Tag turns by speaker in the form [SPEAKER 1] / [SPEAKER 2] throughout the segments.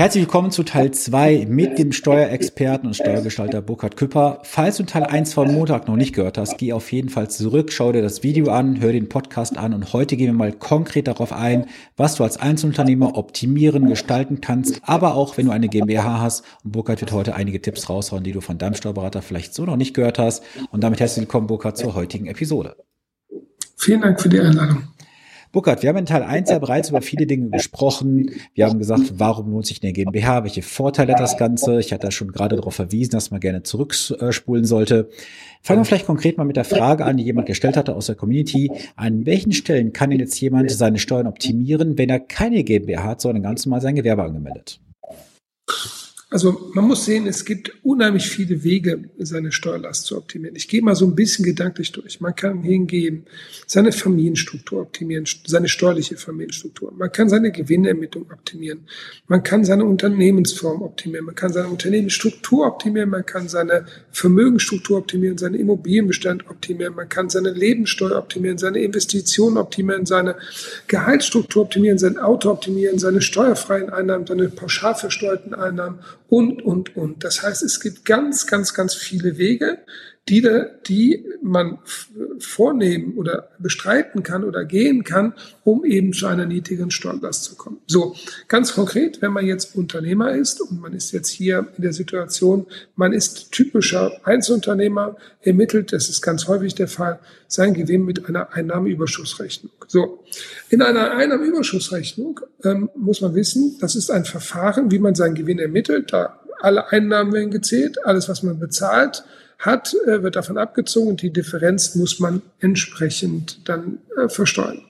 [SPEAKER 1] Herzlich willkommen zu Teil 2 mit dem Steuerexperten und Steuergestalter Burkhard Küpper. Falls du Teil 1 von Montag noch nicht gehört hast, geh auf jeden Fall zurück, schau dir das Video an, hör den Podcast an und heute gehen wir mal konkret darauf ein, was du als Einzelunternehmer optimieren, gestalten kannst, aber auch wenn du eine GmbH hast. Und Burkhard wird heute einige Tipps raushauen, die du von deinem Steuerberater vielleicht so noch nicht gehört hast. Und damit herzlich willkommen, Burkhard, zur heutigen Episode.
[SPEAKER 2] Vielen Dank für die Einladung.
[SPEAKER 1] Burkhard, wir haben in Teil 1 ja bereits über viele Dinge gesprochen. Wir haben gesagt, warum lohnt sich eine GmbH? Welche Vorteile hat das Ganze? Ich hatte da schon gerade darauf verwiesen, dass man gerne zurückspulen sollte. Fangen wir vielleicht konkret mal mit der Frage an, die jemand gestellt hatte aus der Community. An welchen Stellen kann denn jetzt jemand seine Steuern optimieren, wenn er keine GmbH hat, sondern ganz normal sein Gewerbe angemeldet?
[SPEAKER 2] Also man muss sehen, es gibt unheimlich viele Wege, seine Steuerlast zu optimieren. Ich gehe mal so ein bisschen gedanklich durch. Man kann hingehen, seine Familienstruktur optimieren, seine steuerliche Familienstruktur. Man kann seine Gewinnermittlung optimieren. Man kann seine Unternehmensform optimieren. Man kann seine Unternehmensstruktur optimieren. Man kann seine Vermögensstruktur optimieren, seine Immobilienbestand optimieren. Man kann seine Lebenssteuer optimieren, seine Investitionen optimieren, seine Gehaltsstruktur optimieren, sein Auto optimieren, seine steuerfreien Einnahmen, seine pauschal versteuerten Einnahmen und, und, und. Das heißt, es gibt ganz, ganz, ganz viele Wege, die, die man vornehmen oder bestreiten kann oder gehen kann, um eben zu einer niedrigen Steuerlast zu kommen. So, ganz konkret, wenn man jetzt Unternehmer ist und man ist jetzt hier in der Situation, man ist typischer Einzelunternehmer, ermittelt, das ist ganz häufig der Fall, sein Gewinn mit einer Einnahmeüberschussrechnung. So, in einer Einnahmeüberschussrechnung ähm, muss man wissen, das ist ein Verfahren, wie man seinen Gewinn ermittelt. Da alle Einnahmen werden gezählt, alles, was man bezahlt, hat, äh, wird davon abgezogen und die Differenz muss man entsprechend dann äh, versteuern.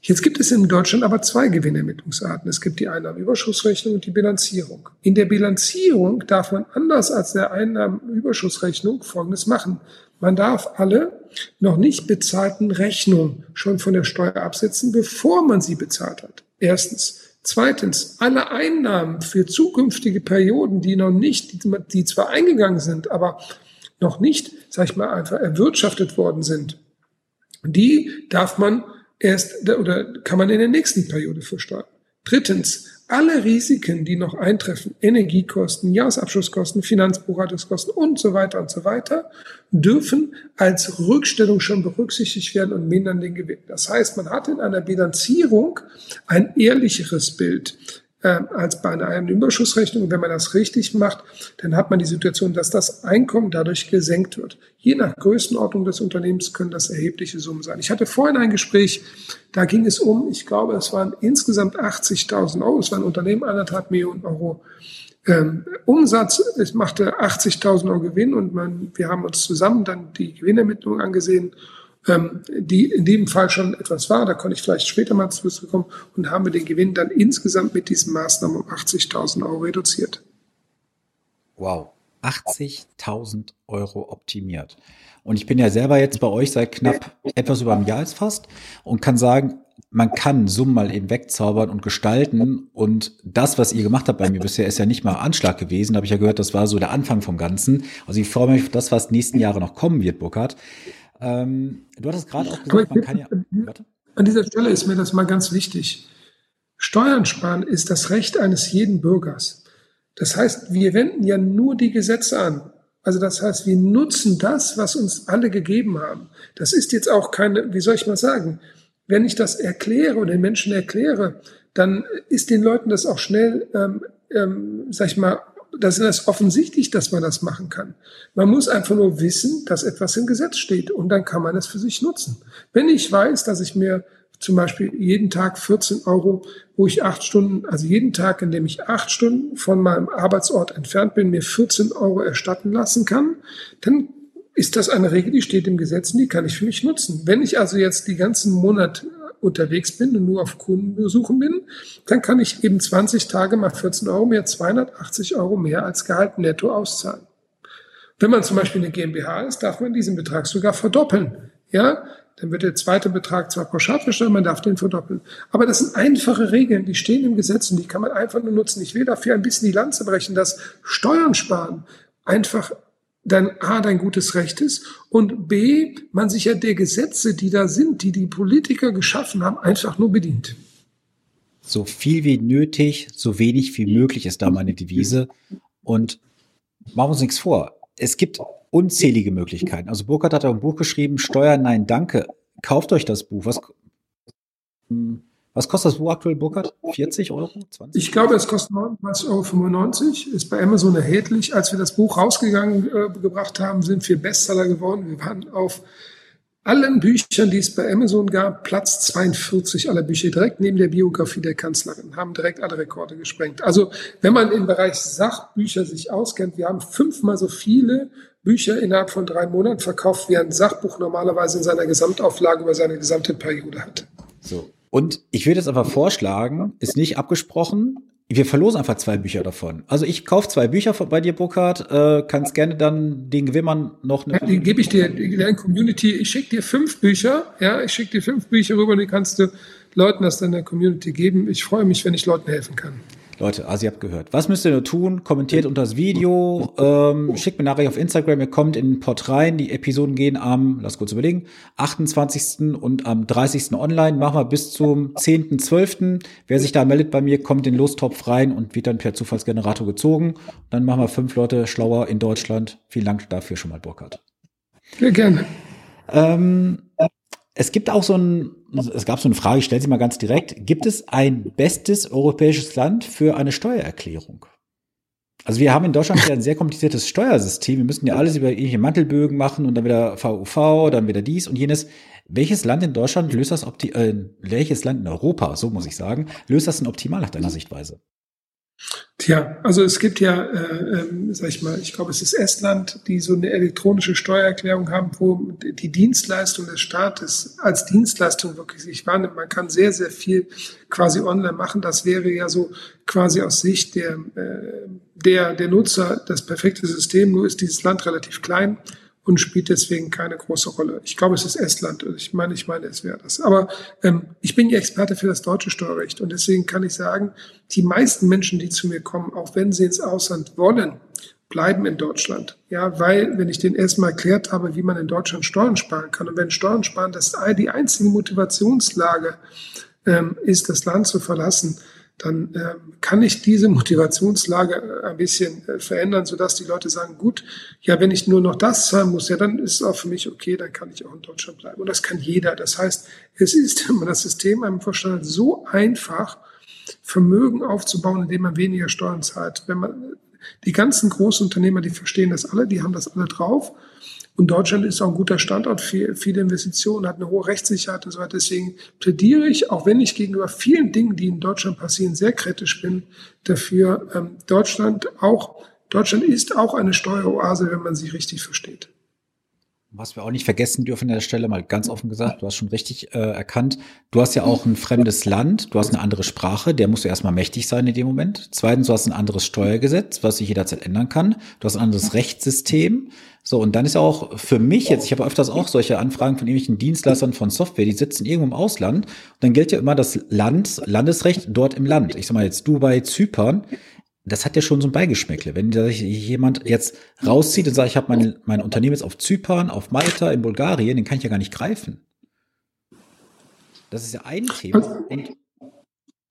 [SPEAKER 2] Jetzt gibt es in Deutschland aber zwei Gewinnermittlungsarten. Es gibt die Einnahmenüberschussrechnung und die Bilanzierung. In der Bilanzierung darf man anders als der Einnahmenüberschussrechnung Folgendes machen. Man darf alle noch nicht bezahlten Rechnungen schon von der Steuer absetzen, bevor man sie bezahlt hat. Erstens. Zweitens, alle Einnahmen für zukünftige Perioden, die noch nicht, die, die zwar eingegangen sind, aber noch nicht, sag ich mal, einfach erwirtschaftet worden sind, die darf man erst oder kann man in der nächsten Periode versteuern. Drittens, alle Risiken, die noch eintreffen, Energiekosten, Jahresabschlusskosten, Finanzbuchhaltungskosten und so weiter und so weiter, dürfen als Rückstellung schon berücksichtigt werden und mindern den Gewinn. Das heißt, man hat in einer Bilanzierung ein ehrlicheres Bild äh, als bei einer Überschussrechnung. Wenn man das richtig macht, dann hat man die Situation, dass das Einkommen dadurch gesenkt wird. Je nach Größenordnung des Unternehmens können das erhebliche Summen sein. Ich hatte vorhin ein Gespräch, da ging es um, ich glaube, es waren insgesamt 80.000 Euro. Es war ein Unternehmen, anderthalb Millionen Euro ähm, Umsatz. Es machte 80.000 Euro Gewinn und man, wir haben uns zusammen dann die Gewinnermittlung angesehen ähm, die in dem Fall schon etwas war, da konnte ich vielleicht später mal zurückkommen und haben wir den Gewinn dann insgesamt mit diesen Maßnahmen um 80.000 Euro reduziert.
[SPEAKER 1] Wow, 80.000 Euro optimiert. Und ich bin ja selber jetzt bei euch seit knapp etwas über einem Jahr jetzt fast und kann sagen, man kann Summen mal eben wegzaubern und gestalten. Und das, was ihr gemacht habt bei mir bisher, ist ja nicht mal Anschlag gewesen. Da habe ich ja gehört, das war so der Anfang vom Ganzen. Also ich freue mich auf das, was nächsten Jahre noch kommen wird, Burkhard. Ähm, du hattest gerade auch gesagt, man kann ja.
[SPEAKER 2] Warte. An dieser Stelle ist mir das mal ganz wichtig. Steuern sparen ist das Recht eines jeden Bürgers. Das heißt, wir wenden ja nur die Gesetze an. Also das heißt, wir nutzen das, was uns alle gegeben haben. Das ist jetzt auch keine, wie soll ich mal sagen, wenn ich das erkläre und den Menschen erkläre, dann ist den Leuten das auch schnell, ähm, ähm, sag ich mal, da ist offensichtlich, dass man das machen kann. Man muss einfach nur wissen, dass etwas im Gesetz steht und dann kann man es für sich nutzen. Wenn ich weiß, dass ich mir zum Beispiel jeden Tag 14 Euro, wo ich acht Stunden, also jeden Tag, in dem ich acht Stunden von meinem Arbeitsort entfernt bin, mir 14 Euro erstatten lassen kann, dann ist das eine Regel, die steht im Gesetz und die kann ich für mich nutzen. Wenn ich also jetzt die ganzen Monat unterwegs bin und nur auf Kundenbesuchen bin, dann kann ich eben 20 Tage mal 14 Euro mehr, 280 Euro mehr als Gehalt netto auszahlen. Wenn man zum Beispiel eine GmbH ist, darf man diesen Betrag sogar verdoppeln. Ja, dann wird der zweite Betrag zwar pauschal versteuert, man darf den verdoppeln. Aber das sind einfache Regeln, die stehen im Gesetz und die kann man einfach nur nutzen. Ich will dafür ein bisschen die Lanze brechen, dass Steuern sparen einfach dann A, dein gutes Recht ist und B, man sich ja der Gesetze, die da sind, die die Politiker geschaffen haben, einfach nur bedient.
[SPEAKER 1] so viel wie nötig, so wenig wie möglich ist da meine Devise. Und machen wir uns nichts vor. Es gibt unzählige Möglichkeiten. Also Burkhardt hat auch ein Buch geschrieben, Steuern, nein, danke. Kauft euch das Buch. Was, was kostet das Buch aktuell, Burkhardt? 40 Euro?
[SPEAKER 2] 20? Ich glaube, es kostet 39,95 Euro. Ist bei Amazon erhältlich. Als wir das Buch rausgegangen äh, gebracht haben, sind wir Bestseller geworden. Wir waren auf allen Büchern, die es bei Amazon gab, Platz 42 aller Bücher, direkt neben der Biografie der Kanzlerin, haben direkt alle Rekorde gesprengt. Also wenn man im Bereich Sachbücher sich auskennt, wir haben fünfmal so viele Bücher innerhalb von drei Monaten verkauft, wie ein Sachbuch normalerweise in seiner Gesamtauflage über seine gesamte Periode hat.
[SPEAKER 1] So. Und ich würde jetzt einfach vorschlagen, ist nicht abgesprochen, wir verlosen einfach zwei Bücher davon. Also ich kaufe zwei Bücher bei dir, Burkhard. Äh, kannst gerne dann den Gewinnern noch
[SPEAKER 2] eine. Ja, die gebe ich dir in der Community. Ich schicke dir fünf Bücher. Ja, ich schicke dir fünf Bücher rüber. Die kannst du Leuten in der Community geben. Ich freue mich, wenn ich Leuten helfen kann.
[SPEAKER 1] Leute, also ihr habt gehört. Was müsst ihr nur tun? Kommentiert unter das Video, ähm, schickt mir Nachricht auf Instagram, ihr kommt in den Pod rein. Die Episoden gehen am, lass kurz überlegen, 28. und am 30. online. Machen wir bis zum 10.12. Wer sich da meldet bei mir, kommt in den Lostopf rein und wird dann per Zufallsgenerator gezogen. Dann machen wir fünf Leute schlauer in Deutschland. Vielen Dank dafür schon mal, Burkhard.
[SPEAKER 2] Sehr gerne.
[SPEAKER 1] Ähm, es gibt auch so ein, es gab so eine Frage, ich stelle sie mal ganz direkt. Gibt es ein bestes europäisches Land für eine Steuererklärung? Also wir haben in Deutschland ja ein sehr kompliziertes Steuersystem. Wir müssen ja alles über irgendwelche Mantelbögen machen und dann wieder VUV, dann wieder dies und jenes. Welches Land in Deutschland löst das opti äh, welches Land in Europa, so muss ich sagen, löst das denn optimal nach deiner Sichtweise?
[SPEAKER 2] Tja, also es gibt ja, äh, ähm, sag ich mal, ich glaube, es ist Estland, die so eine elektronische Steuererklärung haben, wo die Dienstleistung des Staates als Dienstleistung wirklich sich wahrnimmt. Man kann sehr, sehr viel quasi online machen. Das wäre ja so quasi aus Sicht der, äh, der, der Nutzer das perfekte System. Nur ist dieses Land relativ klein und spielt deswegen keine große Rolle. Ich glaube, es ist Estland. Ich meine, ich meine, es wäre das. Aber ähm, ich bin ja Experte für das deutsche Steuerrecht und deswegen kann ich sagen, die meisten Menschen, die zu mir kommen, auch wenn sie ins Ausland wollen, bleiben in Deutschland. Ja, weil, wenn ich denen erstmal erklärt habe, wie man in Deutschland Steuern sparen kann und wenn Steuern sparen das die einzige Motivationslage ähm, ist, das Land zu verlassen, dann äh, kann ich diese Motivationslage äh, ein bisschen äh, verändern, sodass die Leute sagen, gut, ja, wenn ich nur noch das zahlen muss, ja, dann ist es auch für mich okay, dann kann ich auch in Deutschland bleiben. Und das kann jeder. Das heißt, es ist, wenn man das System einem verstanden so einfach, Vermögen aufzubauen, indem man weniger Steuern zahlt. Wenn man, die ganzen großen Unternehmer, die verstehen das alle, die haben das alle drauf. Und Deutschland ist auch ein guter Standort für viele Investitionen, hat eine hohe Rechtssicherheit und so weiter. Deswegen plädiere ich, auch wenn ich gegenüber vielen Dingen, die in Deutschland passieren, sehr kritisch bin, dafür, ähm, Deutschland auch, Deutschland ist auch eine Steueroase, wenn man sie richtig versteht.
[SPEAKER 1] Was wir auch nicht vergessen dürfen an der Stelle, mal ganz offen gesagt, du hast schon richtig äh, erkannt, du hast ja auch ein fremdes Land, du hast eine andere Sprache, der musst du erstmal mächtig sein in dem Moment. Zweitens, du hast ein anderes Steuergesetz, was sich jederzeit ändern kann. Du hast ein anderes Rechtssystem. So, und dann ist ja auch für mich jetzt, ich habe öfters auch solche Anfragen von irgendwelchen Dienstleistern von Software, die sitzen irgendwo im Ausland. Und dann gilt ja immer das Land, Landesrecht dort im Land. Ich sag mal jetzt Dubai, Zypern das hat ja schon so ein Beigeschmäckle. Wenn sich jemand jetzt rauszieht und sagt, ich habe mein, mein Unternehmen jetzt auf Zypern, auf Malta, in Bulgarien, den kann ich ja gar nicht greifen. Das ist ja ein Thema.
[SPEAKER 2] Und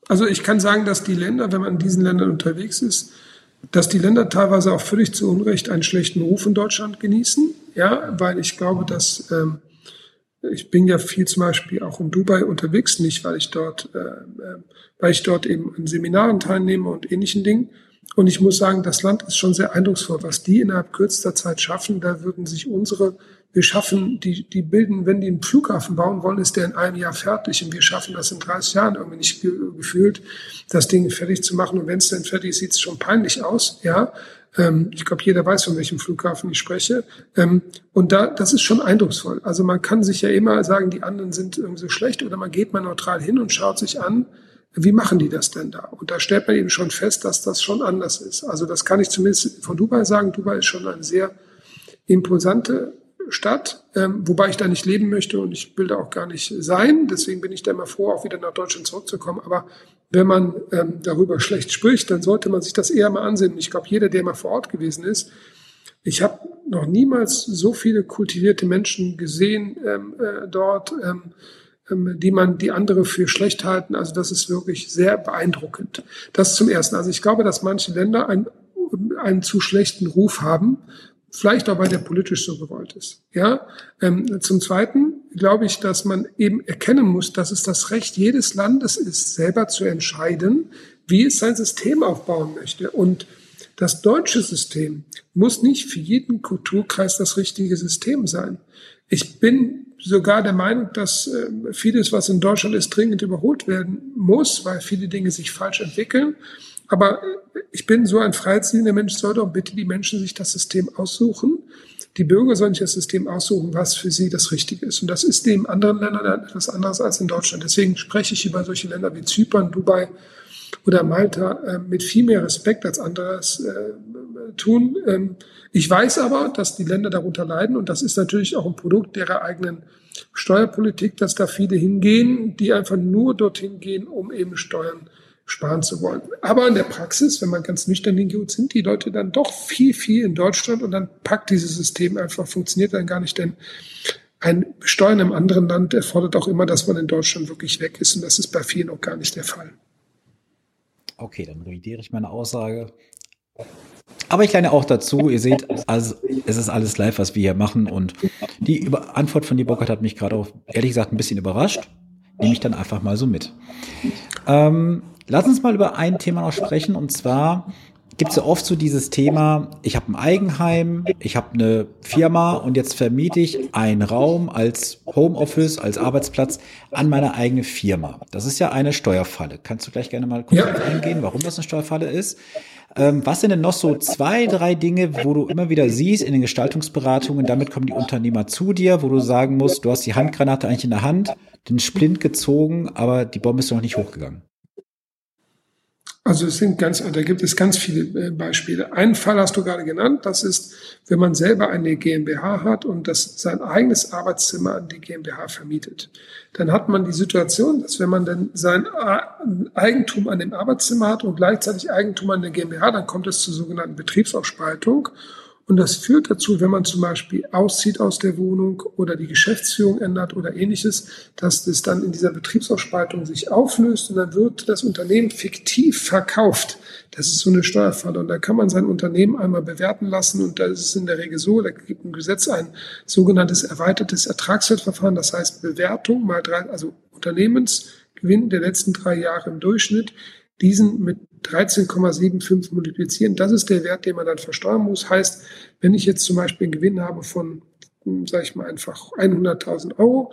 [SPEAKER 2] also ich kann sagen, dass die Länder, wenn man in diesen Ländern unterwegs ist, dass die Länder teilweise auch völlig zu Unrecht einen schlechten Ruf in Deutschland genießen. Ja, weil ich glaube, dass ähm, ich bin ja viel zum Beispiel auch in Dubai unterwegs, nicht weil ich dort, äh, äh weil ich dort eben an Seminaren teilnehme und ähnlichen Dingen, und ich muss sagen, das Land ist schon sehr eindrucksvoll. Was die innerhalb kürzester Zeit schaffen, da würden sich unsere, wir schaffen, die, die bilden, wenn die einen Flughafen bauen wollen, ist der in einem Jahr fertig. Und wir schaffen das in 30 Jahren irgendwie nicht gefühlt, das Ding fertig zu machen. Und wenn es dann fertig ist, sieht es schon peinlich aus, ja. Ähm, ich glaube, jeder weiß, von welchem Flughafen ich spreche. Ähm, und da, das ist schon eindrucksvoll. Also man kann sich ja immer sagen, die anderen sind irgendwie so schlecht oder man geht mal neutral hin und schaut sich an, wie machen die das denn da? Und da stellt man eben schon fest, dass das schon anders ist. Also das kann ich zumindest von Dubai sagen. Dubai ist schon eine sehr imposante Stadt, ähm, wobei ich da nicht leben möchte und ich will da auch gar nicht sein. Deswegen bin ich da immer froh, auch wieder nach Deutschland zurückzukommen. Aber wenn man ähm, darüber schlecht spricht, dann sollte man sich das eher mal ansehen. Ich glaube, jeder, der mal vor Ort gewesen ist, ich habe noch niemals so viele kultivierte Menschen gesehen ähm, äh, dort. Ähm, die man, die andere für schlecht halten. Also das ist wirklich sehr beeindruckend. Das zum Ersten. Also ich glaube, dass manche Länder einen, einen zu schlechten Ruf haben, vielleicht auch weil der politisch so gewollt ist. Ja. Ähm, zum Zweiten glaube ich, dass man eben erkennen muss, dass es das Recht jedes Landes ist, selber zu entscheiden, wie es sein System aufbauen möchte. Und das deutsche System muss nicht für jeden Kulturkreis das richtige System sein. Ich bin sogar der Meinung, dass äh, vieles, was in Deutschland ist, dringend überholt werden muss, weil viele Dinge sich falsch entwickeln. Aber äh, ich bin so ein freiheitsliebender Mensch, soll doch bitte die Menschen sich das System aussuchen. Die Bürger sollen sich das System aussuchen, was für sie das Richtige ist. Und das ist in anderen Ländern etwas anderes als in Deutschland. Deswegen spreche ich über solche Länder wie Zypern, Dubai oder Malta äh, mit viel mehr Respekt als anderes äh, tun. Ähm, ich weiß aber, dass die Länder darunter leiden und das ist natürlich auch ein Produkt derer eigenen Steuerpolitik, dass da viele hingehen, die einfach nur dorthin gehen, um eben Steuern sparen zu wollen. Aber in der Praxis, wenn man ganz nüchtern hingeht, sind die Leute dann doch viel, viel in Deutschland und dann packt dieses System einfach, funktioniert dann gar nicht, denn ein Steuern im anderen Land erfordert auch immer, dass man in Deutschland wirklich weg ist und das ist bei vielen auch gar nicht der Fall.
[SPEAKER 1] Okay, dann revidiere ich meine Aussage. Aber ich lerne auch dazu, ihr seht, also, es ist alles live, was wir hier machen. Und die Antwort von die Bockert hat mich gerade auch, ehrlich gesagt, ein bisschen überrascht. Nehme ich dann einfach mal so mit. Ähm, lass uns mal über ein Thema noch sprechen. Und zwar gibt es ja oft so dieses Thema, ich habe ein Eigenheim, ich habe eine Firma und jetzt vermiete ich einen Raum als Homeoffice, als Arbeitsplatz an meine eigene Firma. Das ist ja eine Steuerfalle. Kannst du gleich gerne mal kurz ja. eingehen, warum das eine Steuerfalle ist? Ähm, was sind denn noch so zwei, drei Dinge, wo du immer wieder siehst in den Gestaltungsberatungen, damit kommen die Unternehmer zu dir, wo du sagen musst, du hast die Handgranate eigentlich in der Hand, den Splint gezogen, aber die Bombe ist noch nicht hochgegangen?
[SPEAKER 2] Also es sind ganz, da gibt es ganz viele äh, Beispiele. Einen Fall hast du gerade genannt, das ist, wenn man selber eine GmbH hat und das sein eigenes Arbeitszimmer an die GmbH vermietet. Dann hat man die Situation, dass wenn man dann sein Eigentum an dem Arbeitszimmer hat und gleichzeitig Eigentum an der GmbH, dann kommt es zur sogenannten Betriebsaufspaltung. Und das führt dazu, wenn man zum Beispiel auszieht aus der Wohnung oder die Geschäftsführung ändert oder ähnliches, dass es dann in dieser Betriebsaufspaltung sich auflöst und dann wird das Unternehmen fiktiv verkauft. Das ist so eine Steuerfalle. Und da kann man sein Unternehmen einmal bewerten lassen. Und da ist es in der Regel so, da gibt ein Gesetz ein sogenanntes erweitertes Ertragswertverfahren. Das heißt Bewertung mal drei, also Unternehmensgewinn der letzten drei Jahre im Durchschnitt diesen mit 13,75 multiplizieren. Das ist der Wert, den man dann versteuern muss. Heißt, wenn ich jetzt zum Beispiel einen Gewinn habe von, hm, sage ich mal einfach 100.000 Euro,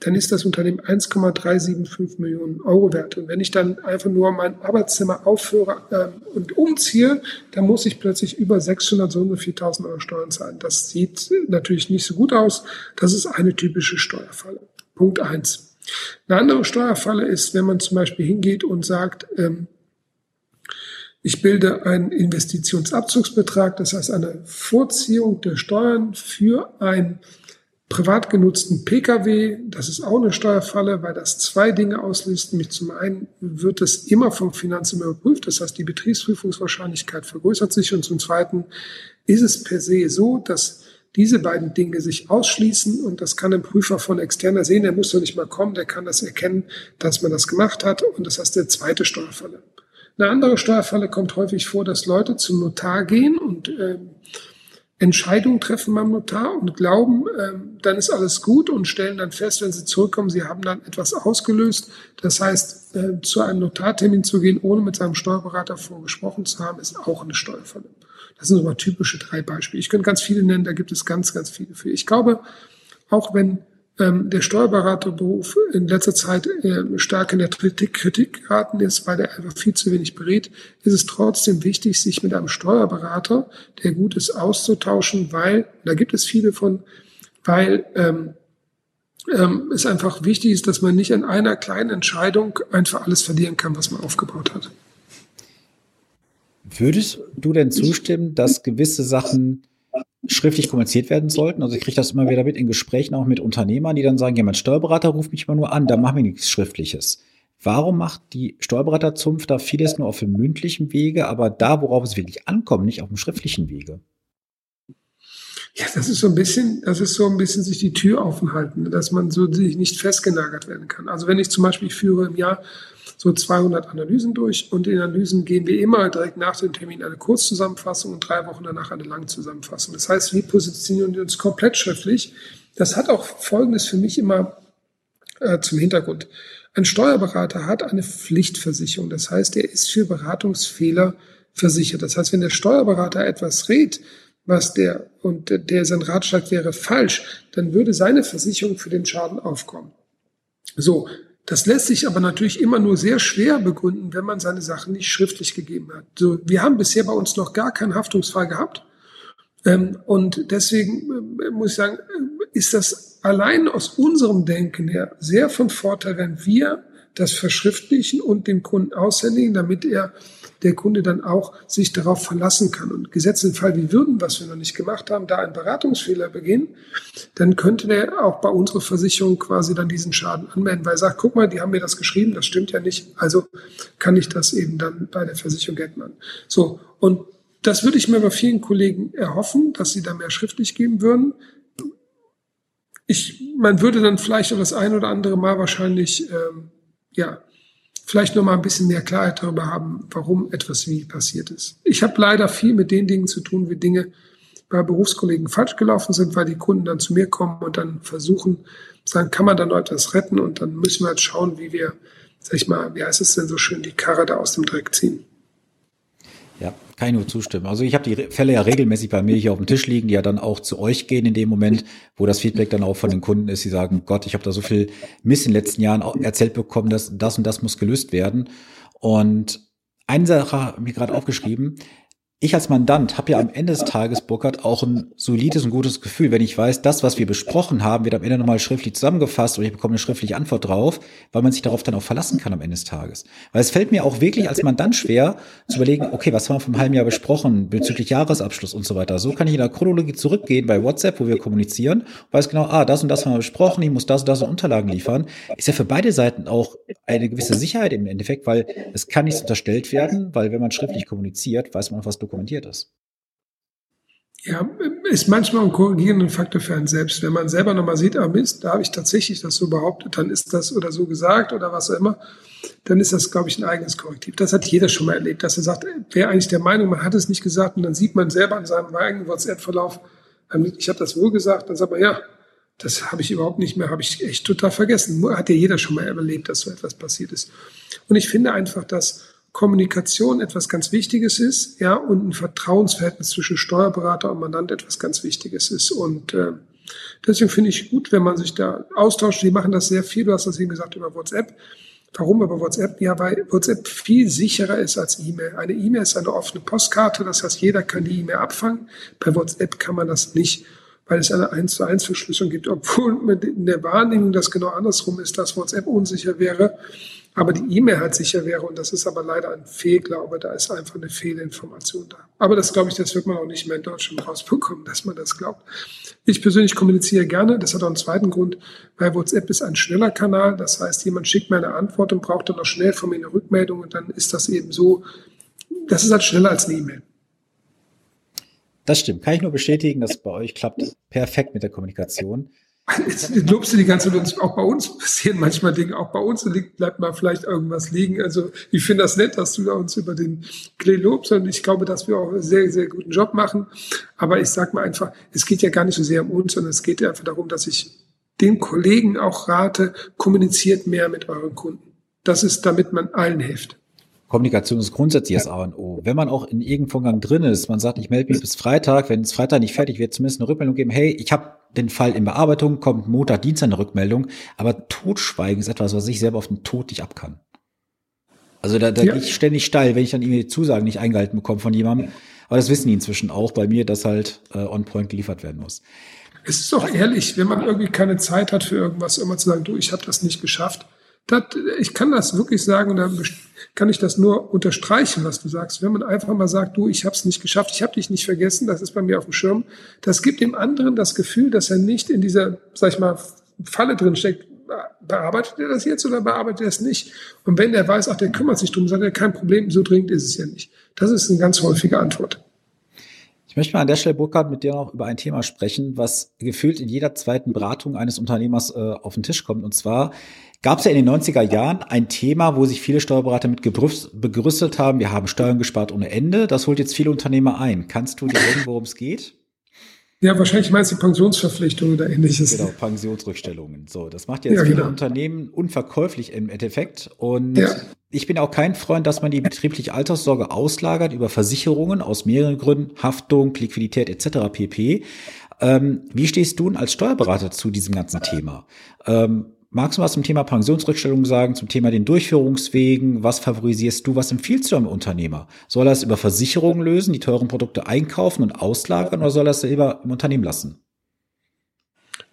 [SPEAKER 2] dann ist das Unternehmen 1,375 Millionen Euro wert. Und wenn ich dann einfach nur mein Arbeitszimmer aufhöre äh, und umziehe, dann muss ich plötzlich über 600, so ungefähr 4.000 Euro Steuern zahlen. Das sieht natürlich nicht so gut aus. Das ist eine typische Steuerfalle. Punkt eins. Eine andere Steuerfalle ist, wenn man zum Beispiel hingeht und sagt, ähm, ich bilde einen Investitionsabzugsbetrag, das heißt eine Vorziehung der Steuern für einen privat genutzten Pkw. Das ist auch eine Steuerfalle, weil das zwei Dinge auslöst. Nämlich zum einen wird es immer vom Finanzamt überprüft, das heißt die Betriebsprüfungswahrscheinlichkeit vergrößert sich und zum zweiten ist es per se so, dass diese beiden Dinge sich ausschließen und das kann ein Prüfer von externer sehen, der muss doch nicht mal kommen, der kann das erkennen, dass man das gemacht hat und das heißt der zweite Steuerfalle. Eine andere Steuerfalle kommt häufig vor, dass Leute zum Notar gehen und äh, Entscheidungen treffen beim Notar und glauben, äh, dann ist alles gut und stellen dann fest, wenn sie zurückkommen, sie haben dann etwas ausgelöst. Das heißt, äh, zu einem Notartermin zu gehen, ohne mit seinem Steuerberater vorgesprochen zu haben, ist auch eine Steuerfalle. Das sind so mal typische drei Beispiele. Ich könnte ganz viele nennen, da gibt es ganz, ganz viele für. Ich glaube, auch wenn ähm, der Steuerberaterberuf in letzter Zeit äh, stark in der Kritik, Kritik geraten ist, weil er einfach viel zu wenig berät, ist es trotzdem wichtig, sich mit einem Steuerberater, der gut ist, auszutauschen, weil, da gibt es viele von, weil ähm, ähm, es einfach wichtig ist, dass man nicht an einer kleinen Entscheidung einfach alles verlieren kann, was man aufgebaut hat.
[SPEAKER 1] Würdest du denn zustimmen, dass gewisse Sachen schriftlich kommuniziert werden sollten? Also ich kriege das immer wieder mit in Gesprächen auch mit Unternehmern, die dann sagen, ja, mein Steuerberater ruft mich mal nur an, da machen wir nichts Schriftliches. Warum macht die Steuerberaterzunft da vieles nur auf dem mündlichen Wege, aber da, worauf es wirklich ankommt, nicht auf dem schriftlichen Wege?
[SPEAKER 2] Ja, das ist so ein bisschen, das ist so ein bisschen sich die Tür offen halten, dass man so sich nicht festgenagert werden kann. Also wenn ich zum Beispiel, führe im Jahr so 200 Analysen durch und in Analysen gehen wir immer direkt nach dem Termin eine Kurzzusammenfassung und drei Wochen danach eine Langzusammenfassung. Das heißt, wir positionieren uns komplett schriftlich. Das hat auch Folgendes für mich immer äh, zum Hintergrund. Ein Steuerberater hat eine Pflichtversicherung. Das heißt, er ist für Beratungsfehler versichert. Das heißt, wenn der Steuerberater etwas rät, was der und der sein Ratschlag wäre falsch, dann würde seine Versicherung für den Schaden aufkommen. So, das lässt sich aber natürlich immer nur sehr schwer begründen, wenn man seine Sachen nicht schriftlich gegeben hat. So, wir haben bisher bei uns noch gar keinen Haftungsfall gehabt. Ähm, und deswegen äh, muss ich sagen, äh, ist das allein aus unserem Denken her sehr von Vorteil, wenn wir das verschriftlichen und dem Kunden aushändigen, damit er der Kunde dann auch sich darauf verlassen kann. Und gesetzt den Fall, wir würden, was wir noch nicht gemacht haben, da einen Beratungsfehler begehen, dann könnte der auch bei unserer Versicherung quasi dann diesen Schaden anmelden, weil er sagt, guck mal, die haben mir das geschrieben, das stimmt ja nicht, also kann ich das eben dann bei der Versicherung geltend machen. So, und das würde ich mir bei vielen Kollegen erhoffen, dass sie da mehr schriftlich geben würden. Ich, man würde dann vielleicht auch das ein oder andere Mal wahrscheinlich ähm, ja vielleicht noch mal ein bisschen mehr Klarheit darüber haben, warum etwas wie passiert ist. Ich habe leider viel mit den Dingen zu tun, wie Dinge bei Berufskollegen falsch gelaufen sind, weil die Kunden dann zu mir kommen und dann versuchen, sagen, kann man da noch etwas retten und dann müssen wir halt schauen, wie wir, sag ich mal, wie heißt es denn so schön, die Karre da aus dem Dreck ziehen.
[SPEAKER 1] Kann ich nur zustimmen. Also ich habe die Fälle ja regelmäßig bei mir hier auf dem Tisch liegen, die ja dann auch zu euch gehen in dem Moment, wo das Feedback dann auch von den Kunden ist, die sagen, Gott, ich habe da so viel Mist in den letzten Jahren erzählt bekommen, dass das und das muss gelöst werden. Und eine Sache habe ich mir gerade aufgeschrieben, ich als Mandant habe ja am Ende des Tages, Burkhard, auch ein solides und gutes Gefühl, wenn ich weiß, das, was wir besprochen haben, wird am Ende nochmal schriftlich zusammengefasst und ich bekomme eine schriftliche Antwort drauf, weil man sich darauf dann auch verlassen kann am Ende des Tages. Weil es fällt mir auch wirklich als Mandant schwer zu überlegen, okay, was haben wir vom halben Jahr besprochen bezüglich Jahresabschluss und so weiter. So kann ich in der Chronologie zurückgehen bei WhatsApp, wo wir kommunizieren, weiß genau, ah, das und das haben wir besprochen, ich muss das und das und Unterlagen liefern. Ist ja für beide Seiten auch eine gewisse Sicherheit im Endeffekt, weil es kann nichts unterstellt werden, weil wenn man schriftlich kommuniziert, weiß man, was dokumentiert ist.
[SPEAKER 2] Ja, ist manchmal ein korrigierender Faktor für einen selbst. Wenn man selber nochmal sieht, ah Mist, da habe ich tatsächlich das so behauptet, dann ist das oder so gesagt oder was auch immer, dann ist das, glaube ich, ein eigenes Korrektiv. Das hat jeder schon mal erlebt, dass er sagt, wer eigentlich der Meinung, man hat es nicht gesagt und dann sieht man selber an seinem eigenen WhatsApp-Verlauf, ich habe das wohl gesagt, dann sagt man, ja, das habe ich überhaupt nicht mehr, habe ich echt total vergessen. Hat ja jeder schon mal erlebt, dass so etwas passiert ist. Und ich finde einfach, dass Kommunikation etwas ganz Wichtiges ist, ja, und ein Vertrauensverhältnis zwischen Steuerberater und Mandant etwas ganz Wichtiges ist. Und äh, deswegen finde ich gut, wenn man sich da austauscht. Die machen das sehr viel. Du hast das eben gesagt über WhatsApp. Warum über WhatsApp? Ja, weil WhatsApp viel sicherer ist als E-Mail. Eine E-Mail ist eine offene Postkarte, das heißt, jeder kann die E-Mail abfangen. Bei WhatsApp kann man das nicht, weil es eine 1 zu 1 Verschlüsselung gibt, obwohl in der Wahrnehmung das genau andersrum ist, dass WhatsApp unsicher wäre aber die E-Mail halt sicher wäre. Und das ist aber leider ein Fehlglaube. Da ist einfach eine Fehlinformation da. Aber das glaube ich, das wird man auch nicht mehr in Deutschland rausbekommen, dass man das glaubt. Ich persönlich kommuniziere gerne. Das hat auch einen zweiten Grund, weil WhatsApp ist ein schneller Kanal. Das heißt, jemand schickt mir eine Antwort und braucht dann auch schnell von mir eine Rückmeldung. Und dann ist das eben so, das ist halt schneller als eine E-Mail.
[SPEAKER 1] Das stimmt. Kann ich nur bestätigen, dass bei euch klappt perfekt mit der Kommunikation.
[SPEAKER 2] Jetzt lobst du die ganze Zeit, auch bei uns passieren manchmal Dinge, auch bei uns liegt, bleibt mal vielleicht irgendwas liegen. Also ich finde das nett, dass du uns über den Klee lobst und ich glaube, dass wir auch einen sehr, sehr guten Job machen. Aber ich sag mal einfach, es geht ja gar nicht so sehr um uns, sondern es geht ja einfach darum, dass ich den Kollegen auch rate, kommuniziert mehr mit euren Kunden. Das ist, damit man allen hilft.
[SPEAKER 1] Kommunikation ist grundsätzlich das A und O. Wenn man auch in irgendeinem Vorgang drin ist, man sagt, ich melde mich bis Freitag, wenn es Freitag nicht fertig wird, zumindest eine Rückmeldung geben, hey, ich habe den Fall in Bearbeitung, kommt Montag, Dienstag eine Rückmeldung, aber Totschweigen ist etwas, was ich selber auf den Tod nicht ab kann. Also da, da ja. gehe ich ständig steil, wenn ich dann irgendwie Zusagen nicht eingehalten bekomme von jemandem. Aber das wissen die inzwischen auch bei mir, dass halt äh, on point geliefert werden muss.
[SPEAKER 2] Es ist doch ehrlich, wenn man irgendwie keine Zeit hat für irgendwas, immer zu sagen, du, ich habe das nicht geschafft, das, ich kann das wirklich sagen und dann kann ich das nur unterstreichen, was du sagst. Wenn man einfach mal sagt, du, ich habe es nicht geschafft, ich habe dich nicht vergessen, das ist bei mir auf dem Schirm, das gibt dem anderen das Gefühl, dass er nicht in dieser, sag ich mal, Falle drin steckt. Bearbeitet er das jetzt oder bearbeitet er es nicht? Und wenn der weiß, ach, der kümmert sich drum, sagt er, kein Problem, so dringend ist es ja nicht. Das ist eine ganz häufige Antwort
[SPEAKER 1] Ich möchte mal an der Stelle, Burkhard, mit dir noch über ein Thema sprechen, was gefühlt in jeder zweiten Beratung eines Unternehmers äh, auf den Tisch kommt. Und zwar gab es ja in den 90er Jahren ein Thema, wo sich viele Steuerberater mit begerüstet haben. Wir haben Steuern gespart ohne Ende. Das holt jetzt viele Unternehmer ein. Kannst du dir sagen, worum es geht?
[SPEAKER 2] Ja, wahrscheinlich meinst du Pensionsverpflichtungen oder ähnliches.
[SPEAKER 1] Genau, Pensionsrückstellungen. So, das macht jetzt ja, viele genau. Unternehmen unverkäuflich im Endeffekt. Und ja. Ich bin auch kein Freund, dass man die betriebliche Alterssorge auslagert über Versicherungen aus mehreren Gründen, Haftung, Liquidität etc. pp. Ähm, wie stehst du als Steuerberater zu diesem ganzen Thema? Ähm, Magst du was zum Thema Pensionsrückstellung sagen, zum Thema den Durchführungswegen? Was favorisierst du? Was empfiehlst du einem Unternehmer? Soll er es über Versicherungen lösen, die teuren Produkte einkaufen und auslagern oder soll er es selber im Unternehmen lassen?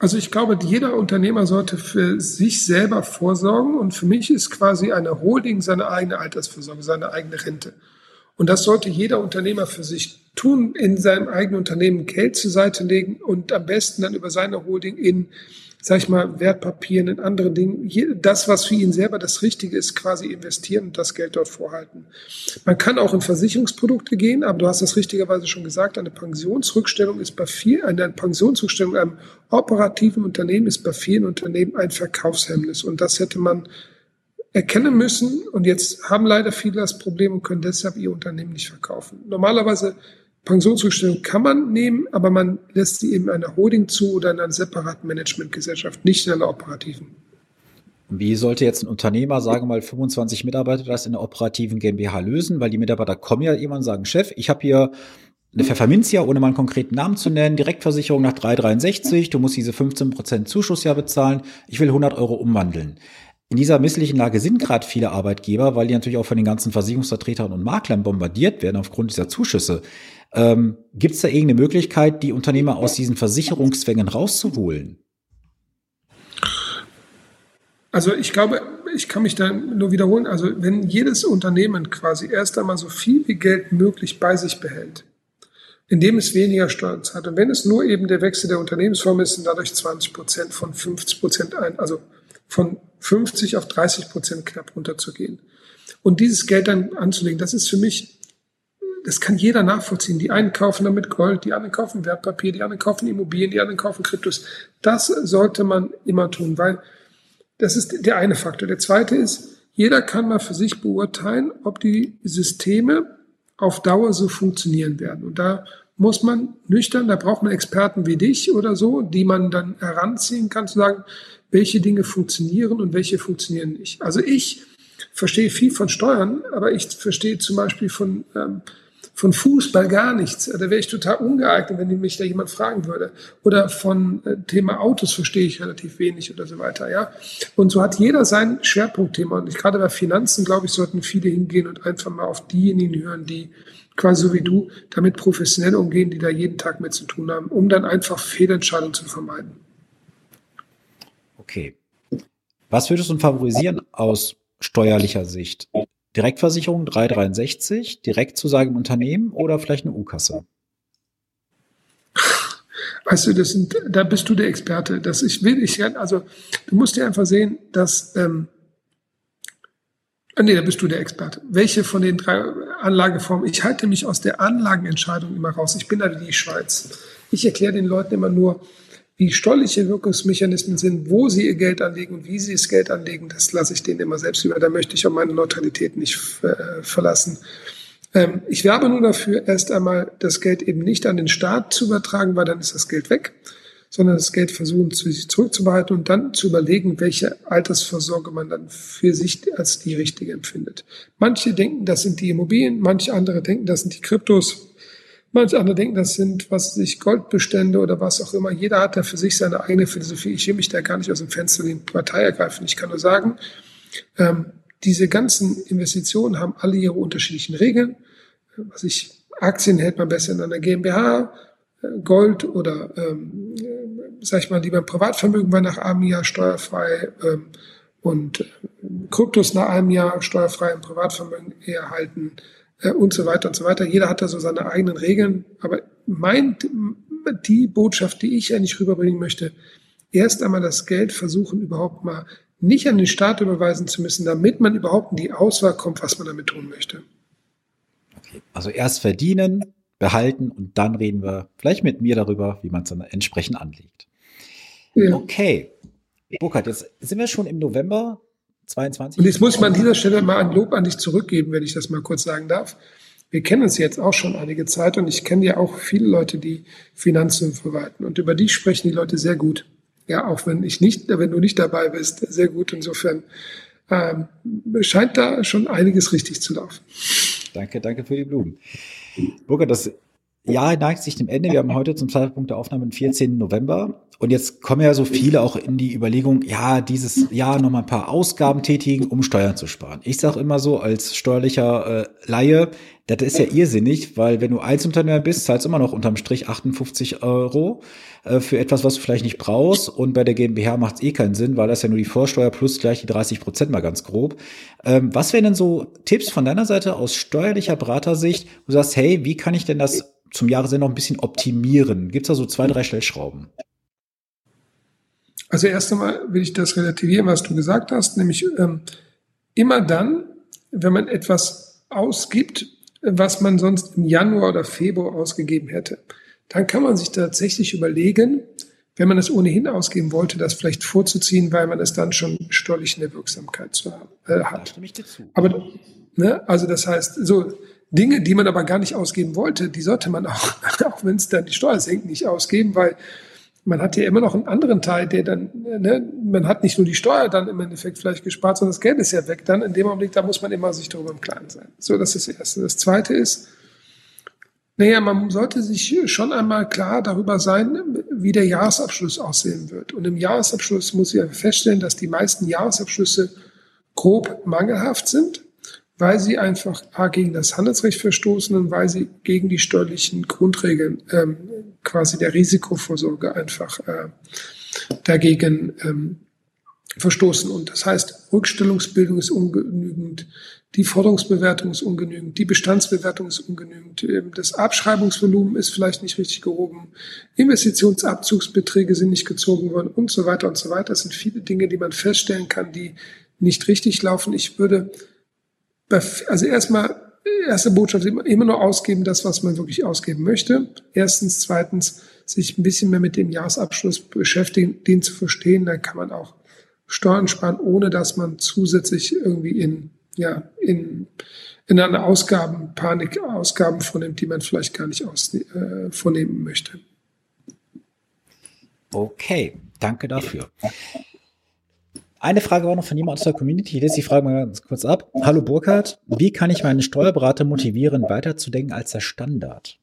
[SPEAKER 2] Also ich glaube, jeder Unternehmer sollte für sich selber vorsorgen und für mich ist quasi eine Holding seine eigene Altersvorsorge, seine eigene Rente. Und das sollte jeder Unternehmer für sich tun, in seinem eigenen Unternehmen Geld zur Seite legen und am besten dann über seine Holding in sag ich mal, Wertpapieren, in anderen Dingen. Das, was für ihn selber das Richtige ist, quasi investieren und das Geld dort vorhalten. Man kann auch in Versicherungsprodukte gehen, aber du hast das richtigerweise schon gesagt, eine Pensionsrückstellung ist bei vielen, eine Pensionsrückstellung einem operativen Unternehmen ist bei vielen Unternehmen ein Verkaufshemmnis. Und das hätte man erkennen müssen. Und jetzt haben leider viele das Problem und können deshalb ihr Unternehmen nicht verkaufen. Normalerweise Pensionsrückstellung kann man nehmen, aber man lässt sie eben einer Holding zu oder in einer separaten Managementgesellschaft, nicht in einer operativen.
[SPEAKER 1] Wie sollte jetzt ein Unternehmer, sagen wir mal 25 Mitarbeiter, das in der operativen GmbH lösen? Weil die Mitarbeiter kommen ja immer und sagen, Chef, ich habe hier eine Pfefferminzia, ohne mal einen konkreten Namen zu nennen, Direktversicherung nach 363, du musst diese 15% Zuschuss ja bezahlen, ich will 100 Euro umwandeln. In dieser misslichen Lage sind gerade viele Arbeitgeber, weil die natürlich auch von den ganzen Versicherungsvertretern und Maklern bombardiert werden aufgrund dieser Zuschüsse. Ähm, Gibt es da irgendeine Möglichkeit, die Unternehmer aus diesen Versicherungszwängen rauszuholen?
[SPEAKER 2] Also ich glaube, ich kann mich da nur wiederholen. Also wenn jedes Unternehmen quasi erst einmal so viel Geld möglich bei sich behält, indem es weniger Steuern zahlt und wenn es nur eben der Wechsel der Unternehmensform ist und dadurch 20 Prozent von 50 Prozent ein, also von 50 auf 30 Prozent knapp runterzugehen und dieses Geld dann anzulegen, das ist für mich das kann jeder nachvollziehen. Die einen kaufen damit Gold, die anderen kaufen Wertpapier, die anderen kaufen Immobilien, die anderen kaufen Kryptos. Das sollte man immer tun, weil das ist der eine Faktor. Der zweite ist, jeder kann mal für sich beurteilen, ob die Systeme auf Dauer so funktionieren werden. Und da muss man nüchtern, da braucht man Experten wie dich oder so, die man dann heranziehen kann, zu sagen, welche Dinge funktionieren und welche funktionieren nicht. Also ich verstehe viel von Steuern, aber ich verstehe zum Beispiel von ähm, von Fußball gar nichts. Da wäre ich total ungeeignet, wenn mich da jemand fragen würde. Oder von äh, Thema Autos verstehe ich relativ wenig oder so weiter, ja. Und so hat jeder sein Schwerpunktthema. Und ich, gerade bei Finanzen, glaube ich, sollten viele hingehen und einfach mal auf diejenigen hören, die quasi so wie du damit professionell umgehen, die da jeden Tag mit zu tun haben, um dann einfach Fehlentscheidungen zu vermeiden.
[SPEAKER 1] Okay. Was würdest du favorisieren aus steuerlicher Sicht? Direktversicherung 363, direkt zu seinem Unternehmen oder vielleicht eine U-Kasse?
[SPEAKER 2] Weißt du, das sind, da bist du der Experte. Das ich will, ich, also du musst dir einfach sehen, dass ähm, Nee, da bist du der Experte. Welche von den drei Anlageformen? Ich halte mich aus der Anlagenentscheidung immer raus. Ich bin da wie die Schweiz. Ich erkläre den Leuten immer nur, wie steuerliche Wirkungsmechanismen sind, wo sie ihr Geld anlegen und wie sie das Geld anlegen, das lasse ich denen immer selbst über. Da möchte ich auch meine Neutralität nicht äh, verlassen. Ähm, ich werbe nur dafür, erst einmal das Geld eben nicht an den Staat zu übertragen, weil dann ist das Geld weg, sondern das Geld versuchen, zu sich zurückzubehalten und dann zu überlegen, welche Altersvorsorge man dann für sich als die richtige empfindet. Manche denken, das sind die Immobilien, manche andere denken, das sind die Kryptos. Manche andere denken, das sind, was sich Goldbestände oder was auch immer. Jeder hat da für sich seine eigene Philosophie. Ich will mich da gar nicht aus dem Fenster in die Partei ergreifen. Ich kann nur sagen, ähm, diese ganzen Investitionen haben alle ihre unterschiedlichen Regeln. Was ich, Aktien hält man besser in einer GmbH, äh, Gold oder, ähm, äh, sag ich mal, lieber Privatvermögen war nach einem Jahr steuerfrei ähm, und äh, Kryptos nach einem Jahr steuerfrei im Privatvermögen erhalten äh, und so weiter und so weiter. Jeder hat da so seine eigenen Regeln. Aber mein, die Botschaft, die ich eigentlich rüberbringen möchte, erst einmal das Geld versuchen, überhaupt mal nicht an den Staat überweisen zu müssen, damit man überhaupt in die Auswahl kommt, was man damit tun möchte.
[SPEAKER 1] Okay. Also erst verdienen, behalten und dann reden wir vielleicht mit mir darüber, wie man es dann entsprechend anlegt. Ja. Okay. Burkhard, jetzt sind wir schon im November 22.
[SPEAKER 2] Und jetzt muss man an dieser Stelle mal ein Lob an dich zurückgeben, wenn ich das mal kurz sagen darf. Wir kennen uns jetzt auch schon einige Zeit und ich kenne ja auch viele Leute, die Finanzen verwalten. Und über die sprechen die Leute sehr gut. Ja, auch wenn ich nicht, wenn du nicht dabei bist, sehr gut. Insofern ähm, scheint da schon einiges richtig zu laufen.
[SPEAKER 1] Danke, danke für die Blumen. Burkhard, das Jahr neigt sich dem Ende. Wir haben heute zum Zeitpunkt der Aufnahme den 14. November. Und jetzt kommen ja so viele auch in die Überlegung, ja, dieses Jahr noch mal ein paar Ausgaben tätigen, um Steuern zu sparen. Ich sage immer so als steuerlicher äh, Laie, das ist ja irrsinnig, weil wenn du Einzelunternehmer bist, zahlst du immer noch unterm Strich 58 Euro äh, für etwas, was du vielleicht nicht brauchst. Und bei der GmbH macht es eh keinen Sinn, weil das ja nur die Vorsteuer plus gleich die 30 Prozent mal ganz grob. Ähm, was wären denn so Tipps von deiner Seite aus steuerlicher Beratersicht, wo du sagst, hey, wie kann ich denn das zum Jahresende noch ein bisschen optimieren? Gibt es da so zwei, drei Stellschrauben?
[SPEAKER 2] Also erst einmal will ich das relativieren, was du gesagt hast, nämlich ähm, immer dann, wenn man etwas ausgibt, was man sonst im Januar oder Februar ausgegeben hätte, dann kann man sich tatsächlich überlegen, wenn man es ohnehin ausgeben wollte, das vielleicht vorzuziehen, weil man es dann schon steuerlich in der Wirksamkeit zu äh, hat. Aber ne, also das heißt, so Dinge, die man aber gar nicht ausgeben wollte, die sollte man auch, auch wenn es dann die Steuer senkt, nicht ausgeben, weil man hat ja immer noch einen anderen Teil, der dann, ne, man hat nicht nur die Steuer dann im Endeffekt vielleicht gespart, sondern das Geld ist ja weg. Dann in dem Augenblick, da muss man immer sich darüber im Klaren sein. So, das ist das Erste. Das Zweite ist, naja, man sollte sich schon einmal klar darüber sein, wie der Jahresabschluss aussehen wird. Und im Jahresabschluss muss ich feststellen, dass die meisten Jahresabschlüsse grob mangelhaft sind weil sie einfach A, gegen das Handelsrecht verstoßen und weil sie gegen die steuerlichen Grundregeln ähm, quasi der Risikovorsorge einfach äh, dagegen ähm, verstoßen. Und das heißt, Rückstellungsbildung ist ungenügend, die Forderungsbewertung ist ungenügend, die Bestandsbewertung ist ungenügend, ähm, das Abschreibungsvolumen ist vielleicht nicht richtig gehoben, Investitionsabzugsbeträge sind nicht gezogen worden und so weiter und so weiter. Das sind viele Dinge, die man feststellen kann, die nicht richtig laufen. Ich würde also erstmal, erste Botschaft, immer nur ausgeben, das, was man wirklich ausgeben möchte. Erstens, zweitens, sich ein bisschen mehr mit dem Jahresabschluss beschäftigen, den zu verstehen, dann kann man auch Steuern sparen, ohne dass man zusätzlich irgendwie in, ja, in, in eine Ausgabenpanik Ausgaben vornimmt, die man vielleicht gar nicht aus, äh, vornehmen möchte.
[SPEAKER 1] Okay, danke dafür. Eine Frage war noch von jemand aus der Community. Ich lese die Frage mal ganz kurz ab. Hallo Burkhard, wie kann ich meinen Steuerberater motivieren, weiterzudenken als der Standard?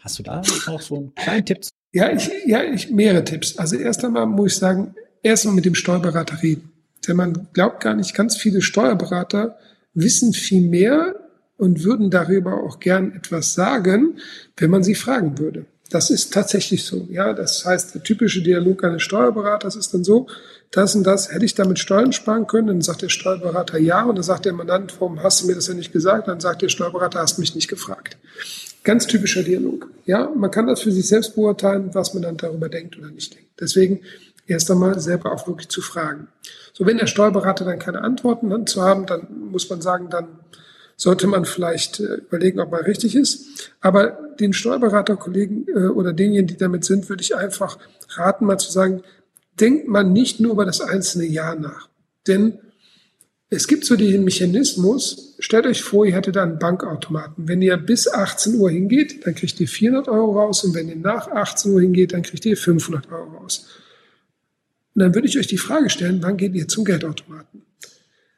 [SPEAKER 1] Hast du da auch so einen kleinen Tipp?
[SPEAKER 2] Ja, ich, ja, ich, mehrere Tipps. Also erst einmal muss ich sagen, erst mal mit dem Steuerberater reden. Denn man glaubt gar nicht, ganz viele Steuerberater wissen viel mehr und würden darüber auch gern etwas sagen, wenn man sie fragen würde. Das ist tatsächlich so. Ja, das heißt, der typische Dialog eines Steuerberaters ist dann so, das und das, hätte ich damit Steuern sparen können? Dann sagt der Steuerberater ja und dann sagt der Mandant, warum hast du mir das ja nicht gesagt? Dann sagt der Steuerberater, hast mich nicht gefragt. Ganz typischer Dialog. Ja, man kann das für sich selbst beurteilen, was man dann darüber denkt oder nicht denkt. Deswegen erst einmal selber auch wirklich zu fragen. So, wenn der Steuerberater dann keine Antworten zu haben, dann muss man sagen, dann sollte man vielleicht äh, überlegen, ob man richtig ist. Aber den Steuerberaterkollegen äh, oder denjenigen, die damit sind, würde ich einfach raten, mal zu sagen, denkt man nicht nur über das einzelne Jahr nach. Denn es gibt so den Mechanismus, stellt euch vor, ihr hättet einen Bankautomaten. Wenn ihr bis 18 Uhr hingeht, dann kriegt ihr 400 Euro raus und wenn ihr nach 18 Uhr hingeht, dann kriegt ihr 500 Euro raus. Und dann würde ich euch die Frage stellen, wann geht ihr zum Geldautomaten?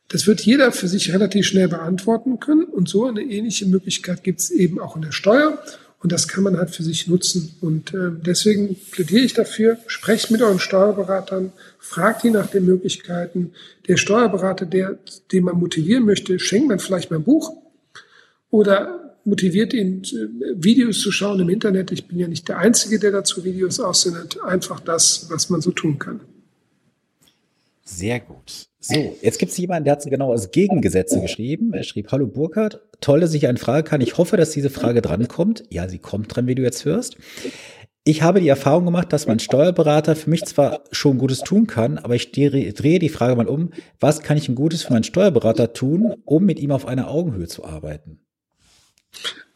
[SPEAKER 2] Das wird jeder für sich relativ schnell beantworten können und so eine ähnliche Möglichkeit gibt es eben auch in der Steuer. Und das kann man halt für sich nutzen. Und äh, deswegen plädiere ich dafür, sprecht mit euren Steuerberatern, fragt ihn nach den Möglichkeiten. Der Steuerberater, der, den man motivieren möchte, schenkt man vielleicht mal ein Buch oder motiviert ihn, äh, Videos zu schauen im Internet. Ich bin ja nicht der Einzige, der dazu Videos aussendet. Einfach das, was man so tun kann.
[SPEAKER 1] Sehr gut. So, jetzt gibt es jemanden, der hat genau als Gegengesetze geschrieben. Er schrieb, hallo Burkhard, toll, dass ich eine Frage kann. Ich hoffe, dass diese Frage drankommt. Ja, sie kommt dran, wie du jetzt hörst. Ich habe die Erfahrung gemacht, dass mein Steuerberater für mich zwar schon Gutes tun kann, aber ich drehe die Frage mal um, was kann ich ein Gutes für meinen Steuerberater tun, um mit ihm auf einer Augenhöhe zu arbeiten?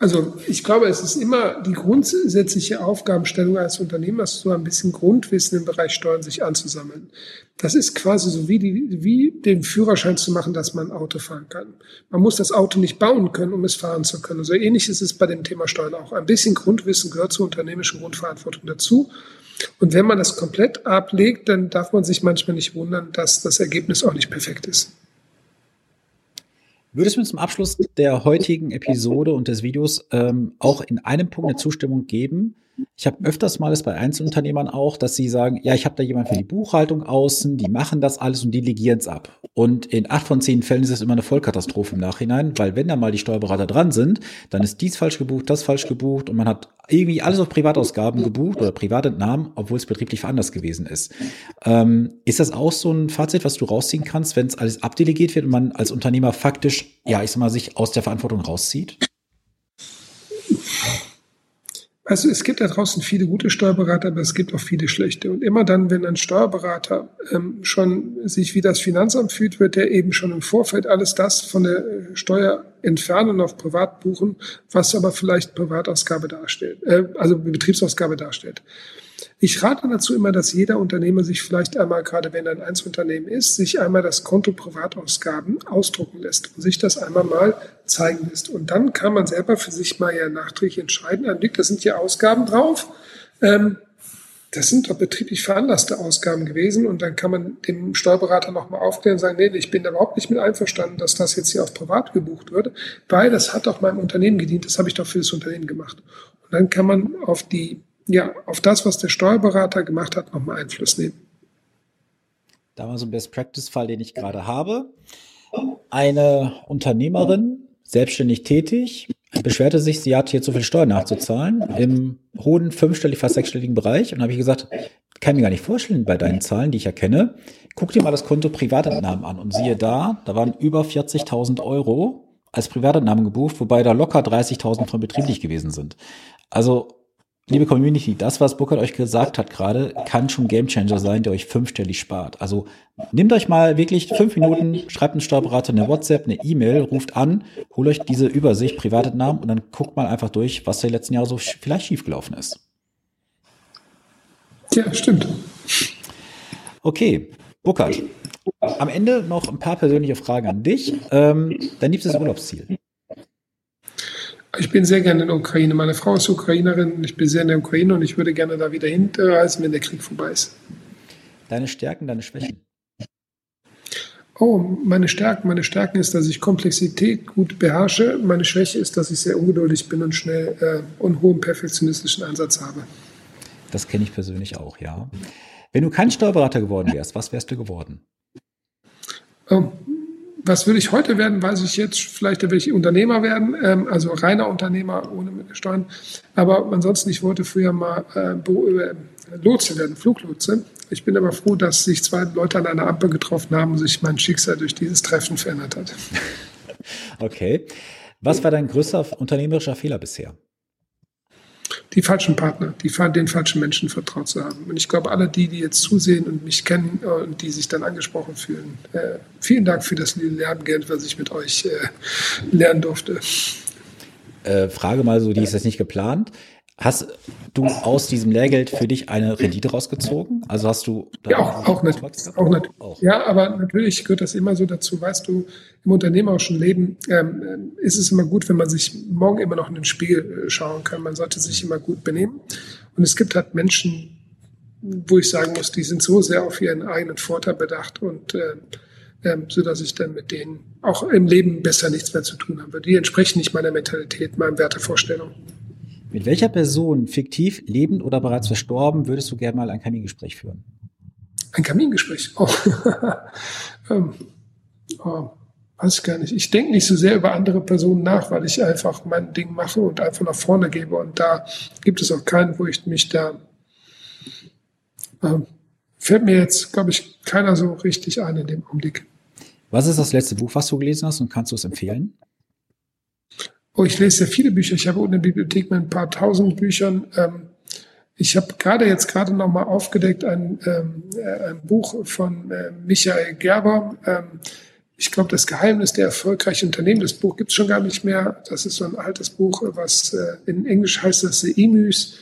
[SPEAKER 2] Also ich glaube, es ist immer die grundsätzliche Aufgabenstellung als Unternehmer, so ein bisschen Grundwissen im Bereich Steuern sich anzusammeln. Das ist quasi so wie, die, wie den Führerschein zu machen, dass man Auto fahren kann. Man muss das Auto nicht bauen können, um es fahren zu können. So ähnlich ist es bei dem Thema Steuern auch. Ein bisschen Grundwissen gehört zur unternehmerischen Grundverantwortung dazu. Und wenn man das komplett ablegt, dann darf man sich manchmal nicht wundern, dass das Ergebnis auch nicht perfekt ist.
[SPEAKER 1] Würdest du mir zum Abschluss der heutigen Episode und des Videos ähm, auch in einem Punkt eine Zustimmung geben? Ich habe öfters mal es bei Einzelunternehmern auch, dass sie sagen, ja, ich habe da jemand für die Buchhaltung außen, die machen das alles und delegieren es ab. Und in acht von zehn Fällen ist es immer eine Vollkatastrophe im Nachhinein, weil wenn da mal die Steuerberater dran sind, dann ist dies falsch gebucht, das falsch gebucht und man hat irgendwie alles auf Privatausgaben gebucht oder Privatentnahmen, obwohl es betrieblich veranlasst gewesen ist. Ähm, ist das auch so ein Fazit, was du rausziehen kannst, wenn es alles abdelegiert wird und man als Unternehmer faktisch, ja, ich sag mal, sich aus der Verantwortung rauszieht?
[SPEAKER 2] Also es gibt da draußen viele gute Steuerberater, aber es gibt auch viele schlechte. Und immer dann, wenn ein Steuerberater ähm, schon sich wie das Finanzamt fühlt, wird er eben schon im Vorfeld alles das von der äh, Steuer entfernen und auf Privat buchen, was aber vielleicht Privatausgabe darstellt, äh, also Betriebsausgabe darstellt. Ich rate dazu immer, dass jeder Unternehmer sich vielleicht einmal, gerade wenn er ein Einzelunternehmen ist, sich einmal das Konto Privatausgaben ausdrucken lässt und sich das einmal mal zeigen lässt. Und dann kann man selber für sich mal ja nachträglich entscheiden, ein Blick, da sind hier Ausgaben drauf. Ähm, das sind doch betrieblich veranlasste Ausgaben gewesen und dann kann man dem Steuerberater nochmal aufklären und sagen, nee, ich bin überhaupt nicht mit einverstanden, dass das jetzt hier auf privat gebucht wird, weil das hat auch meinem Unternehmen gedient, das habe ich doch für das Unternehmen gemacht. Und dann kann man auf die ja, auf das, was der Steuerberater gemacht hat, nochmal Einfluss nehmen.
[SPEAKER 1] Da war so ein Best-Practice-Fall, den ich gerade habe. Eine Unternehmerin, selbstständig tätig, beschwerte sich, sie hat hier zu viel Steuern nachzuzahlen im hohen fünfstellig, fast sechsstelligen Bereich. Und habe ich gesagt, kann mir gar nicht vorstellen bei deinen Zahlen, die ich erkenne. Guck dir mal das Konto Privatentnahmen an und siehe da, da waren über 40.000 Euro als Privatentnahmen gebucht, wobei da locker 30.000 von betrieblich gewesen sind. Also Liebe Community, das, was Burkhard euch gesagt hat gerade, kann schon Gamechanger sein, der euch fünfstellig spart. Also nehmt euch mal wirklich fünf Minuten, schreibt einen Steuerberater eine WhatsApp, eine E-Mail, ruft an, holt euch diese Übersicht, private Namen und dann guckt mal einfach durch, was der letzten Jahre so vielleicht schiefgelaufen ist.
[SPEAKER 2] Ja, stimmt.
[SPEAKER 1] Okay, Burkhard, am Ende noch ein paar persönliche Fragen an dich. Ähm, dein liebstes Urlaubsziel?
[SPEAKER 2] Ich bin sehr gerne in der Ukraine. Meine Frau ist Ukrainerin. Ich bin sehr in der Ukraine und ich würde gerne da wieder hinreisen, wenn der Krieg vorbei ist.
[SPEAKER 1] Deine Stärken, deine Schwächen?
[SPEAKER 2] Oh, meine Stärken. Meine Stärken ist, dass ich Komplexität gut beherrsche. Meine Schwäche ist, dass ich sehr ungeduldig bin und schnell äh, und hohen perfektionistischen Einsatz habe.
[SPEAKER 1] Das kenne ich persönlich auch, ja. Wenn du kein Steuerberater geworden wärst, was wärst du geworden?
[SPEAKER 2] Oh, was würde ich heute werden, weiß ich jetzt. Vielleicht will ich Unternehmer werden, ähm, also reiner Unternehmer ohne Steuern. Aber ansonsten, ich wollte früher mal äh, äh, Lotse werden, Fluglotse. Ich bin aber froh, dass sich zwei Leute an einer Ampel getroffen haben und sich mein Schicksal durch dieses Treffen verändert hat.
[SPEAKER 1] Okay. Was war dein größter unternehmerischer Fehler bisher?
[SPEAKER 2] Die falschen Partner, die, den falschen Menschen vertraut zu haben. Und ich glaube, alle die, die jetzt zusehen und mich kennen und die sich dann angesprochen fühlen, äh, vielen Dank für das Lerngeld, was ich mit euch äh, lernen durfte.
[SPEAKER 1] Äh, Frage mal so, die ist jetzt nicht geplant. Hast du aus diesem Lehrgeld für dich eine Rendite rausgezogen? Also hast du
[SPEAKER 2] ja auch, auch nicht, auch nicht. Auch. Ja, aber natürlich gehört das immer so dazu. Weißt du, im unternehmerischen Leben ähm, ist es immer gut, wenn man sich morgen immer noch in den Spiegel äh, schauen kann. Man sollte sich immer gut benehmen. Und es gibt halt Menschen, wo ich sagen muss, die sind so sehr auf ihren eigenen Vorteil bedacht und äh, ähm, so dass ich dann mit denen auch im Leben besser nichts mehr zu tun habe. Die entsprechen nicht meiner Mentalität, meinen Wertevorstellungen.
[SPEAKER 1] Mit welcher Person, fiktiv, lebend oder bereits verstorben, würdest du gerne mal ein Kamingespräch führen?
[SPEAKER 2] Ein Kamingespräch? Oh. ähm, oh, weiß ich gar nicht. Ich denke nicht so sehr über andere Personen nach, weil ich einfach mein Ding mache und einfach nach vorne gebe. Und da gibt es auch keinen, wo ich mich da ähm, fällt mir jetzt, glaube ich, keiner so richtig ein in dem Augenblick.
[SPEAKER 1] Was ist das letzte Buch, was du gelesen hast und kannst du es empfehlen?
[SPEAKER 2] Oh, ich lese sehr viele Bücher. Ich habe in der Bibliothek mit ein paar tausend Büchern. Ähm, ich habe gerade jetzt gerade noch mal aufgedeckt ein, ähm, äh, ein Buch von äh, Michael Gerber. Ähm, ich glaube, das Geheimnis der erfolgreichen Unternehmen, das Buch gibt es schon gar nicht mehr. Das ist so ein altes Buch, was äh, in Englisch heißt das The Emus.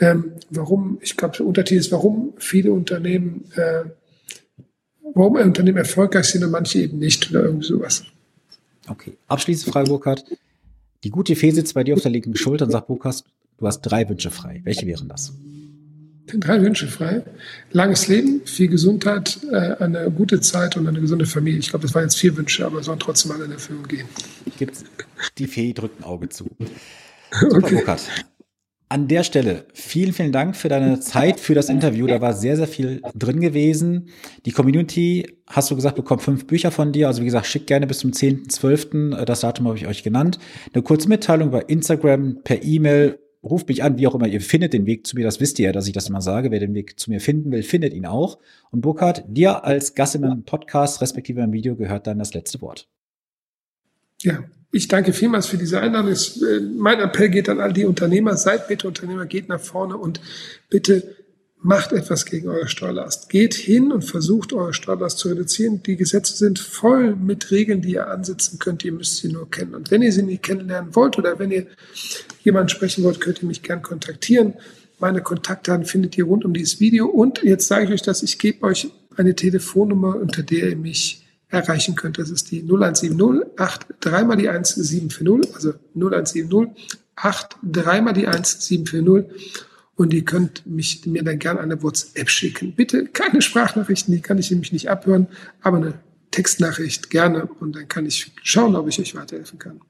[SPEAKER 2] Ähm, warum, ich glaube, der Untertitel ist, warum viele Unternehmen, äh, warum Unternehmen erfolgreich sind und manche eben nicht oder irgendwie sowas.
[SPEAKER 1] Okay. Abschließend Frage, Burkhard. Die gute Fee sitzt bei dir auf der linken Schulter und sagt, Burkhard, du hast drei Wünsche frei. Welche wären das?
[SPEAKER 2] drei Wünsche frei. Langes Leben, viel Gesundheit, äh, eine gute Zeit und eine gesunde Familie. Ich glaube, das waren jetzt vier Wünsche, aber sollen trotzdem alle in Erfüllung gehen.
[SPEAKER 1] Gibt's, die Fee drückt ein Auge zu. Super, okay. Burkhard. An der Stelle vielen, vielen Dank für deine Zeit, für das Interview. Da war sehr, sehr viel drin gewesen. Die Community, hast du gesagt, bekommt fünf Bücher von dir. Also wie gesagt, schickt gerne bis zum 10.12. Das Datum habe ich euch genannt. Eine kurze Mitteilung bei Instagram, per E-Mail ruft mich an, wie auch immer, ihr findet den Weg zu mir, das wisst ihr ja, dass ich das immer sage, wer den Weg zu mir finden will, findet ihn auch. Und Burkhard, dir als Gast in meinem Podcast, respektive im Video, gehört dann das letzte Wort.
[SPEAKER 2] Ja, ich danke vielmals für diese Einladung. Äh, mein Appell geht an all die Unternehmer, seid bitte Unternehmer, geht nach vorne und bitte macht etwas gegen eure Steuerlast. Geht hin und versucht, eure Steuerlast zu reduzieren. Die Gesetze sind voll mit Regeln, die ihr ansetzen könnt. Ihr müsst sie nur kennen. Und wenn ihr sie nicht kennenlernen wollt oder wenn ihr jemanden sprechen wollt, könnt ihr mich gern kontaktieren. Meine Kontaktdaten findet ihr rund um dieses Video. Und jetzt sage ich euch dass Ich gebe euch eine Telefonnummer, unter der ihr mich erreichen könnt. Das ist die 0170 8 3 mal die 1 740, also 0170 8 3 mal die 1 740 und ihr könnt mich, mir dann gerne eine WhatsApp schicken. Bitte keine Sprachnachrichten, die kann ich nämlich nicht abhören, aber eine Textnachricht gerne und dann kann ich schauen, ob ich euch weiterhelfen kann.